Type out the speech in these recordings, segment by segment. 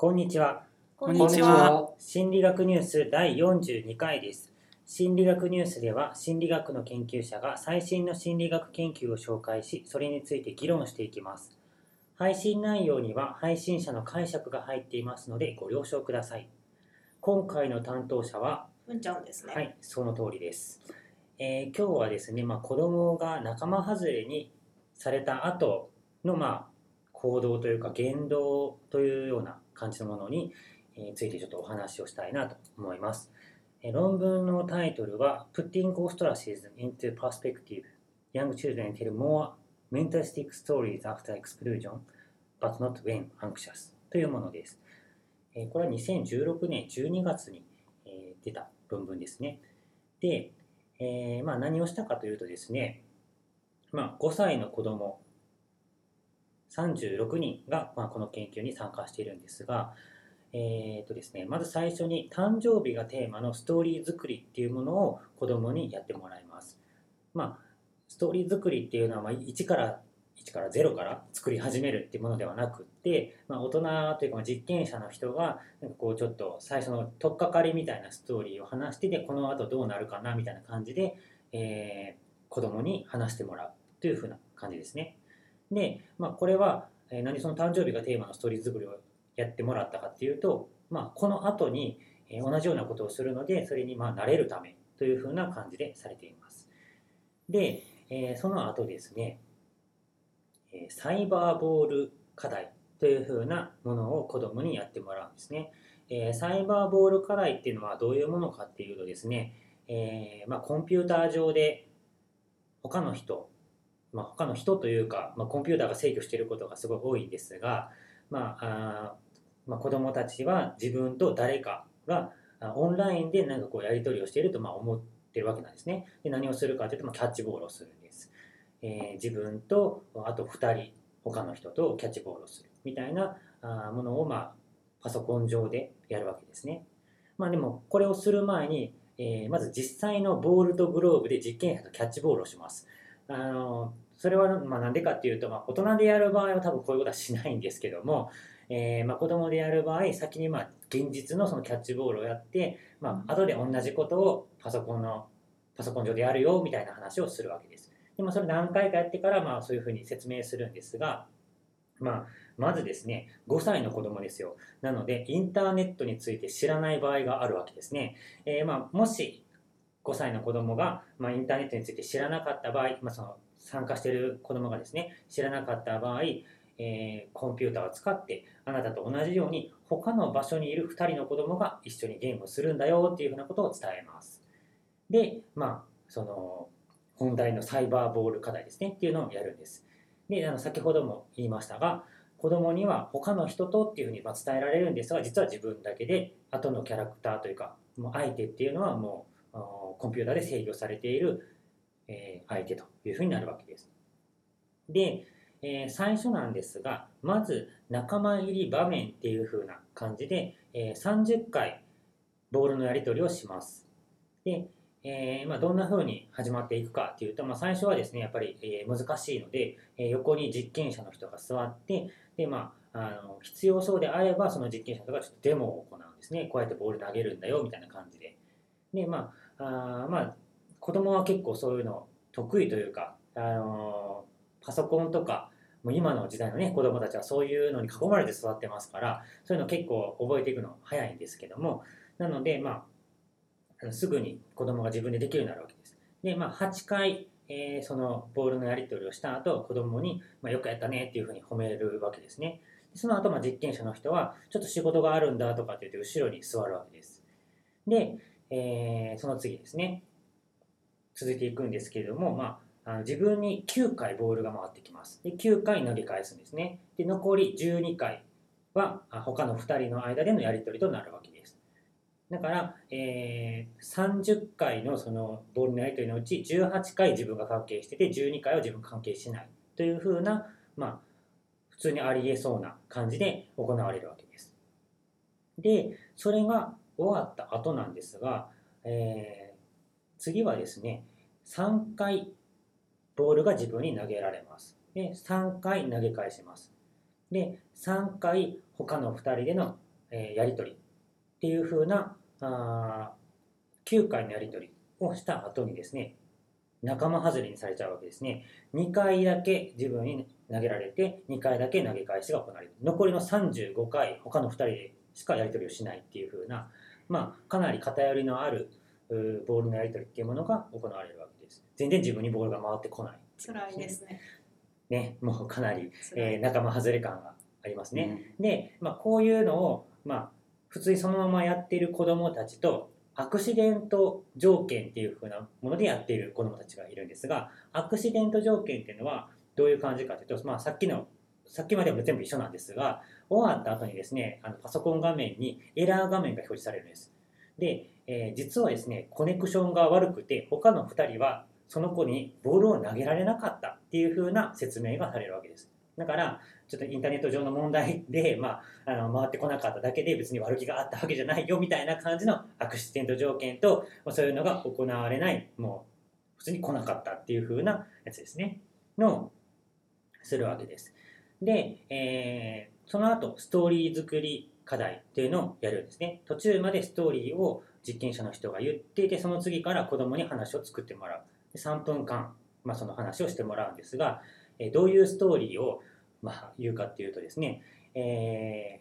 こんにちは。こんにちは。心理学ニュース第42回です。心理学ニュースでは心理学の研究者が最新の心理学研究を紹介し、それについて議論していきます。配信内容には配信者の解釈が入っていますのでご了承ください。今回の担当者は、うんちゃんですね。はい、その通りです。えー今日はですね、まあ、子供が仲間外れにされた後の、まあ、行動というか言動という感じのものに、ついてちょっとお話をしたいなと思います。論文のタイトルは Putting Ostracism into Perspective Young Children Tell More Mentalistic Stories After Explosion But Not When Anxious というものです。これは2016年12月に、出た論文ですね。で、えーまあ、何をしたかというとですね、まあ、5歳の子供36人が、まあ、この研究に参加しているんですが、えーとですね、まず最初に誕生日がテーマのストーリー作りっていうものを子供にやってもらいます。まあ、ストーリー作りっていうのはまあ1から1から0から作り始めるっていうものではなくって、まあ、大人というか実験者の人がなんかこうちょっと最初の取っかかりみたいなストーリーを話してでこの後どうなるかなみたいな感じで、えー子供に話してもらうというふうな感じですね。で、まあ、これは、え何その誕生日がテーマのストーリー作りをやってもらったかっていうと、まあ、この後に、え同じようなことをするのでそれにまあ慣れるためというふうな感じでされています。で、えーその後ですね、えサイバーボール課題というふうなものを子どもにやってもらうんですね。えサイバーボール課題っていうのはどういうものかっていうとですね、えまあ、コンピューター上で他の人、まあ、他の人というか、まあ、コンピューターが制御していることがすごい多いですが、まああまあ、子どもたちは自分と誰かがオンラインでなんかこうやり取りをしているとまあ思ってるわけなんですね。で何をするかというと、まあ、キャッチボールをするんです。えー自分とあと2人他の人とキャッチボールをするみたいなあものを、まあ、パソコン上でやるわけですね。まあでもこれをする前に、えーまず実際のボールとグローブで実験者とキャッチボールをします。あのそれはまあなんでかっていうと、まあ、大人でやる場合は多分こういうことはしないんですけども、えーまあ、子供でやる場合先にまあ現実のそのキャッチボールをやって、まあ後で同じことをパソコンのパソコン上でやるよみたいな話をするわけです。でまあ、それ何回かやってからまあそういうふうに説明するんですが、まあ、まずですね5歳の子供ですよなのでインターネットについて知らない場合があるわけですね、えーまあ、もし5歳の子供が、まあ、インターネットについて知らなかった場合、まあ、その参加してる子供がですね知らなかった場合、えーコンピューターを使ってあなたと同じように他の場所にいる2人の子供が一緒にゲームをするんだよっていうふうなことを伝えます。でまあその本題のサイバーボール課題ですねっていうのをやるんです。であの先ほども言いましたが子供には他の人とっていうふうに伝えられるんですが実は自分だけで後のキャラクターというかもう相手っていうのはもうコンピューターで制御されている、え相手というふうになるわけです。で、え最初なんですがまず仲間入り場面っていうふうな感じで、え30回ボールのやり取りをします。でえーまあ、どんな風に始まっていくかっていうと、まあ、最初はですねやっぱり、え難しいので、え横に実験者の人が座ってで、まあ、あの必要そうであればその実験者の人がちょっとデモを行うんですね。こうやってボール投げるんだよみたいな感じで。で、まああまあ、子供は結構そういうの得意というか、あのパソコンとかもう今の時代のね子供たちはそういうのに囲まれて育ってますからそういうの結構覚えていくの早いんですけどもなのでまあのすぐに子供が自分でできるようになるわけです。で、まあ、8回、えーそのボールのやり取りをした後、子供に、まあ、よくやったねっていうふうに褒めるわけですね。その後、まあ、実験者の人は、ちょっと仕事があるんだとかって言って後ろに座るわけです。で、えーその次ですね。続いていくんですけれども、まあ、あの自分に9回ボールが回ってきます。で、9回投げ返すんですね。で、残り12回は他の2人の間でのやり取りとなるわけです。だから、えー30回のそのボールのやり取りのうち18回自分が関係してて12回は自分関係しないというふうな、まあ、普通にありえそうな感じで行われるわけです。で、それが終わった後なんですが、えー次はですね、3回ボールが自分に投げられます。で、3回投げ返します。で、3回他の2人でのえーやり取りっていう風なあ9回のやり取りをした後にですね仲間外れにされちゃうわけですね2回だけ自分に投げられて2回だけ投げ返しが行われる残りの35回他の2人でしかやり取りをしないっていう風なまあかなり偏りのあるボールのやり取りっていうものが行われるわけです。全然自分にボールが回ってこない。辛いですね。ねもうかなり、えー仲間外れ感がありますね、で、まあ、こういうのを、まあ、普通にそのままやっている子どもたちとアクシデント条件っていう風なものでやっている子どもたちがいるんですがアクシデント条件っていうのはどういう感じかというと、まあ、さっきのさっきまでも全部一緒なんですが終わった後にですねあのパソコン画面にエラー画面が表示されるんです。で、えー実はですねコネクションが悪くて他の2人はその子にボールを投げられなかったっていう風な説明がされるわけです。だからちょっとインターネット上の問題で、まあ、あの回ってこなかっただけで別に悪気があったわけじゃないよみたいな感じのアクシデント条件と、まあ、そういうのが行われないもう普通に来なかったっていう風なやつですね。のするわけです。で、えーその後ストーリー作り課題っていうのをやるんですね。途中までストーリーを実験者の人が言っていてその次から子供に話を作ってもらう。で3分間、まあ、その話をしてもらうんですが、えどういうストーリーを、まあ、言うかっていうとですね、え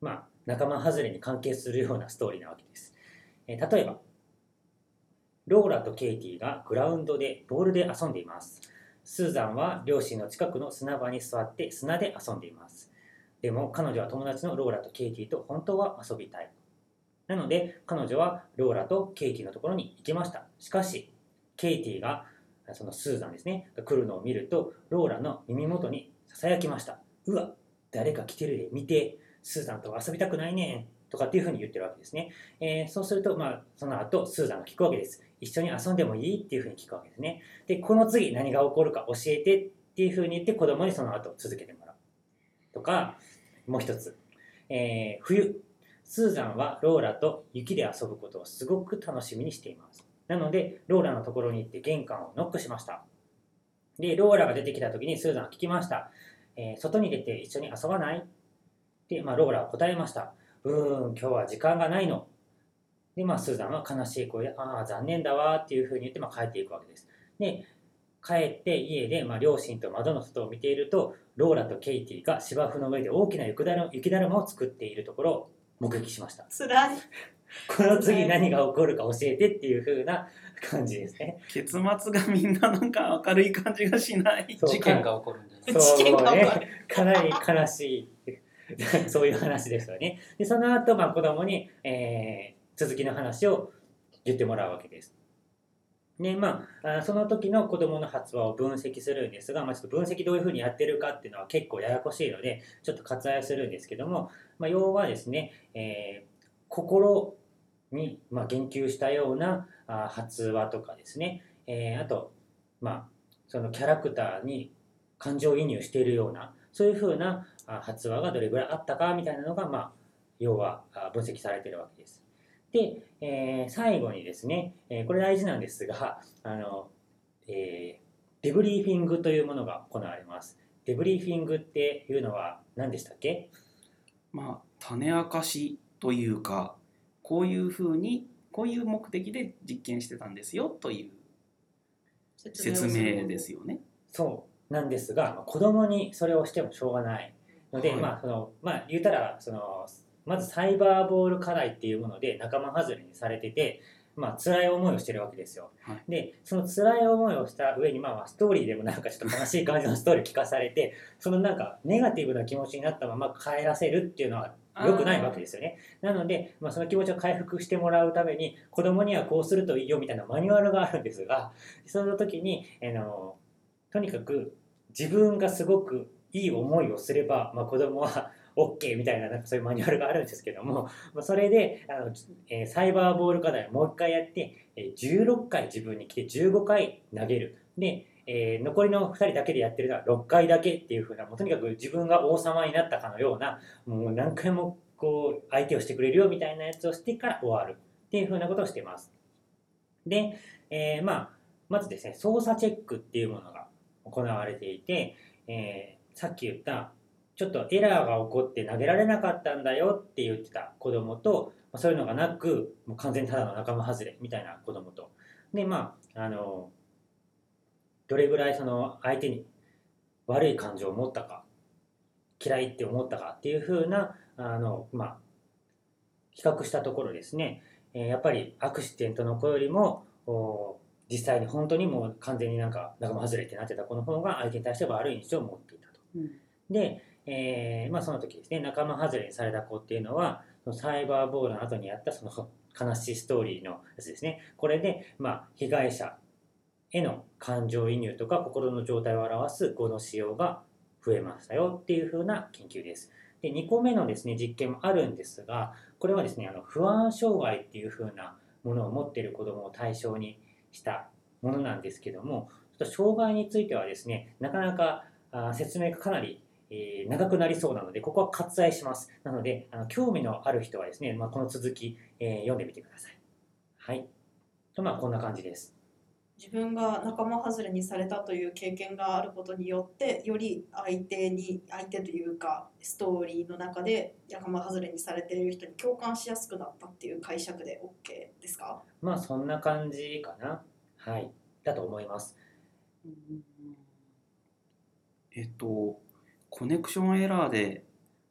ーまあ、仲間外れに関係するようなストーリーなわけです、えー例えばローラとケイティがグラウンドでボールで遊んでいます。スーザンは両親の近くの砂場に座って砂で遊んでいます。でも彼女は友達のローラとケイティと本当は遊びたい。なので彼女はローラとケイティのところに行きました。しかしケイティがそのスーザンですねが来るのを見るとローラの耳元にささやきました。うわ誰か来てるで見てスーザンと遊びたくないねんとかっていうふうに言ってるわけですね、えーそうすると、まあ、その後スーザンが聞くわけです。一緒に遊んでもいい？っていうふうに聞くわけですね。でこの次何が起こるか教えてっていうふうに言って子供にその後続けてもらう。とかもう一つ、えー冬。スーザンはローラと雪で遊ぶことをすごく楽しみにしています。なのでローラのところに行って玄関をノックしました。でローラが出てきた時にスーザンは聞きました、えー外に出て一緒に遊ばない？で、まあ、ローラは答えました。うーん今日は時間がないの。で、まあ、スーザンは悲しい声で、ああ、残念だわっていうふうに言って、まあ、帰っていくわけです。で、帰って家で、まあ、両親と窓の外を見ていると、ローラとケイティが芝生の上で大きな雪だる雪だるまを作っているところ目撃しました。辛い。この次何が起こるか教えてっていうふうな感じですね。結末がみんななんか明るい感じがしない。そう事件が起こるんです。そう事件が起こるね、かなり悲しいそういう話ですよね。でその後、まあ子供に、えー続きの話を言ってもらうわけです。でまあ、その時の子供の発話を分析するんですが、まあ、ちょっと分析どういうふうにやってるかっていうのは結構ややこしいのでちょっと割愛するんですけども、まあ、要はですね、えー心に、まあ、言及したようなあ発話とかですね、えーあと、まあ、そのキャラクターに感情移入しているようなそういうふうな発話がどれぐらいあったかみたいなのが、まあ、要は分析されてるわけです。で、えー最後にですね、えーこれ大事なんですがあの、えーデブリーフィングというものが行われます。デブリーフィングっていうのは何でしたっけ？まあ種明かしというかこういうふうにこういう目的で実験してたんですよという説明ですよ。よね。そうなんですが、まあ子供にそれをしてもしょうがないので、はいまあそのまあ言うたらそのまずサイバーボール課題っていうもので仲間外れにされてて、まあ辛い思いをしてるわけですよ。はいでその辛い思いをした上に、まあ、まあストーリーでもなんかちょっと悲しい感じのストーリー聞かされてそのなんかネガティブな気持ちになったまま帰らせるっていうのは良くないわけですよね。なので、まあ、その気持ちを回復してもらうために子供にはこうするといいよみたいなマニュアルがあるんですがその時にあのとにかく自分がすごくいい思いをすれば、まあ、子供は OK みたいななんかそういうマニュアルがあるんですけども、まあ、それであの、えーサイバーボール課題をもう一回やって、えー16回自分に来て15回投げるで、えー残りの2人だけでやってるのは6回だけっていう風なもうとにかく自分が王様になったかのようなもう何回もこう相手をしてくれるよみたいなやつをしてから終わるっていう風なことをしてます。で、えーまあ、まずですね操作チェックっていうものが行われていて、えーさっき言ったちょっとエラーが起こって投げられなかったんだよって言ってた子供と、まあ、そういうのがなくもう完全にただの仲間外れみたいな子供と。でまああのどれぐらいその相手に悪い感情を持ったか嫌いって思ったかっていう風なあのまあ比較したところですね、えーやっぱりアクシデントの子よりもお実際に本当にもう完全になんか仲間外れってなってた子の方が相手に対して悪い印象を持っていたと。で、えーまあ、その時ですね仲間外れにされた子っていうのはそのサイバーボールの後にやったその悲しいストーリーのやつですねこれで、まあ、被害者への感情移入とか心の状態を表す語の使用が増えましたよっていう風な研究です。で2個目のですね実験もあるんですがこれはですねあの不安障害っていう風なものを持っている子どもを対象にしたものなんですけども障害についてはですねなかなか説明がかなりえー長くなりそうなので、ここは割愛します。なので、あの興味のある人はですね、まあ、この続き、えー読んでみてください。はい。と、まあ、こんな感じです。自分が仲間外れにされたという経験があることによってより相手に相手というかストーリーの中で仲間外れにされている人に共感しやすくなったっていう解釈で OK ですか？まあ、そんな感じかな。はい。だと思います。えっとコネクションエラーで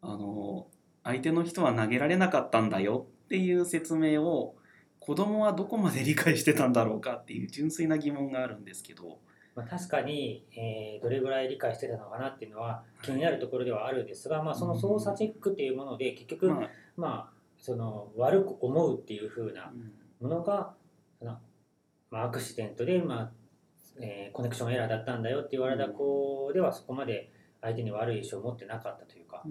あの相手の人は投げられなかったんだよっていう説明を子供はどこまで理解してたんだろうかっていう純粋な疑問があるんですけど、まあ、確かに、えーどれぐらい理解してたのかなっていうのは気になるところではあるんですが、まあ、その操作チェックっていうもので、結局、まあ。まあ、その悪く思うっていう風なうん。ものが、そのまあ、アクシデントで、まあえーコネクションエラーだったんだよって言われた子ではそこまで相手に悪い印象を持ってなかったというか。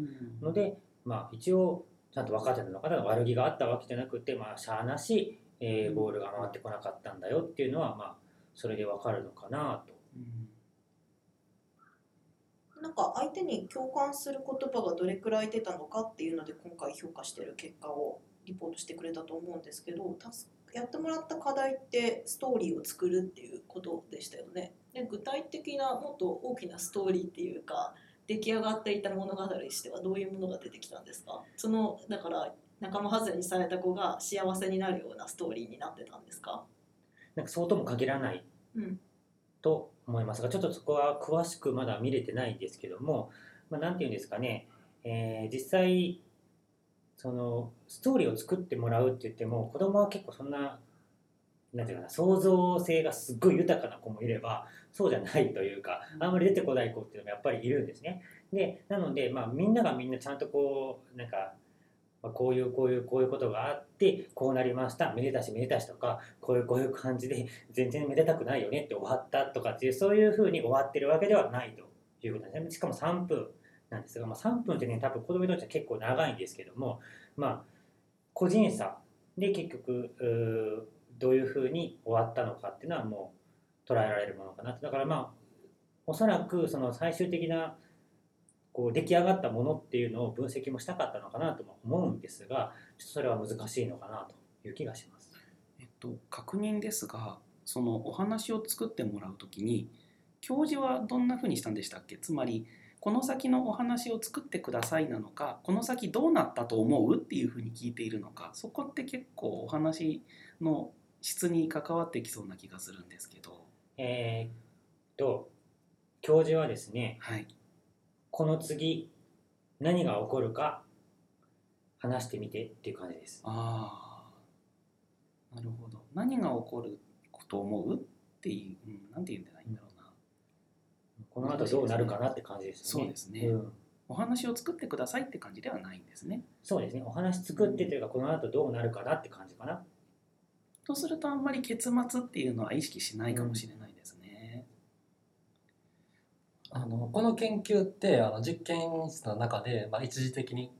ので、まあ、一応ちゃんと分かってたのかな？悪気があったわけじゃなくて、まあ、しゃあなし、えーボールが回ってこなかったんだよっていうのは、まあ、それで分かるのかなと。うん。なんか相手に共感する言葉がどれくらい出たのかっていうので今回評価してる結果をリポートしてくれたと思うんですけどやってもらった課題ってストーリーを作るっていうことでしたよね。で具体的なもっと大きなストーリーっていうか出来上がっていた物語としてはどういうものが出てきたんですか？そのだから仲間外れにされた子が幸せになるようなストーリーになってたんですか？なんかそうとも限らないうん。と思いますがちょっとそこは詳しくまだ見れてないんですけども、まあ、なんていうんですかね、えー実際そのストーリーを作ってもらうって言っても子供は結構そんななんていうかな創造性がすっごい豊かな子もいればそうじゃないというかあんまり出てこない子っていうのもやっぱりいるんですね。でなので、まあ、みんながみんなちゃんとこうなんかまあこういうこういうこういうことがあってこうなりましためでたしめでたしとかこういうこういう感じで全然めでたくないよねって終わったとかっていうそういうふうに終わってるわけではないということなんですねしかも3分なんですが、まあ、3分ってね多分子供にとっては結構長いんですけどもまあ個人差で結局どういうふうに終わったのかっていうのはもう捉えられるものかなと。だからまあおそらくその最終的なこう出来上がったものっていうのを分析もしたかったのかなとも思うんですがちょっとそれは難しいのかなという気がします。えっと、確認ですがそのお話を作ってもらうときに教授はどんなふうにしたんでしたっけ？つまりこの先のお話を作ってくださいなのかこの先どうなったと思う？っていうふうに聞いているのかそこって結構お話の質に関わってきそうな気がするんですけど。えーっと教授はですねはい。この次何が起こるか話してみてっていう感じです。ああなるほど。何が起こると思う？っていう、うん、なんて言うんじゃないんだろうな。この後どうなるかなって感じですよね。そうですね。うん。お話を作ってくださいって感じではないんですね。そうですね。お話作ってというかこの後どうなるかなって感じかな。とするとあんまり結末っていうのは意識しないかもしれないですね。あのこの研究ってあの実験室の中で、まあ、一時的に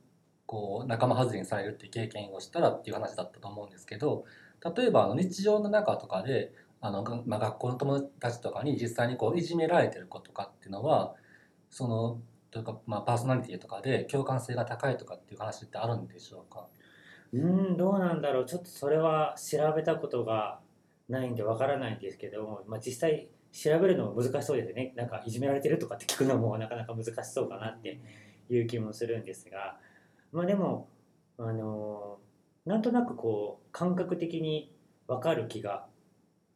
こう仲間外れにされるっていう経験をしたらっていう話だったと思うんですけど例えばあの日常の中とかであの、まあ、学校の友達とかに実際にこういじめられてる子とかっていうのはそのというか、まあ、パーソナリティとかで共感性が高いとかっていう話ってあるんでしょうか？うん、どうなんだろう。ちょっとそれは調べたことがないんでわからないんですけど、まあ、実際調べるのも難しそうですね。なんかいじめられてるとかって聞くのもなかなか難しそうかなっていう気もするんですがまあでもあのなんとなくこう感覚的に分かる気が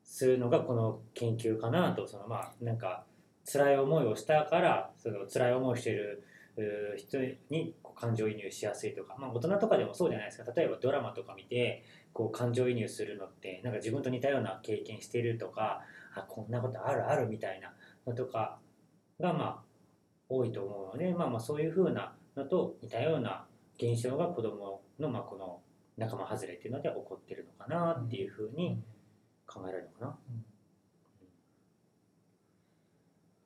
するのがこの研究かなとそのまあなんか辛い思いをしたからその辛い思いをしてる人にこう感情移入しやすいとか、まあ、大人とかでもそうじゃないですか。例えばドラマとか見てこう感情移入するのってなんか自分と似たような経験してるとかあこんなことあるあるみたいなのとかがまあ多いと思うので、まあ、まあそういうふうなのと似たような現象が子どものまあこの仲間外れっていうので起こってるのかなっていうふうに考えられるのかな。うん。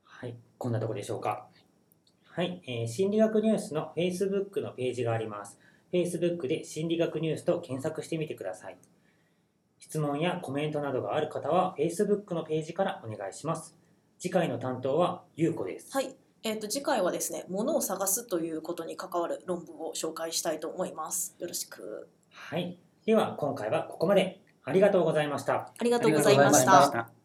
はい、こんなとこでしょうか。はい、えー心理学ニュースの Facebook のページがあります。Facebook で心理学ニュースと検索してみてください。質問やコメントなどがある方は Facebook のページからお願いします。次回の担当はゆうこです。はい、えー、と次回はですね物を探すということに関わる論文を紹介したいと思いますよろしくはい、では今回はここまで。ありがとうございました。ありがとうございました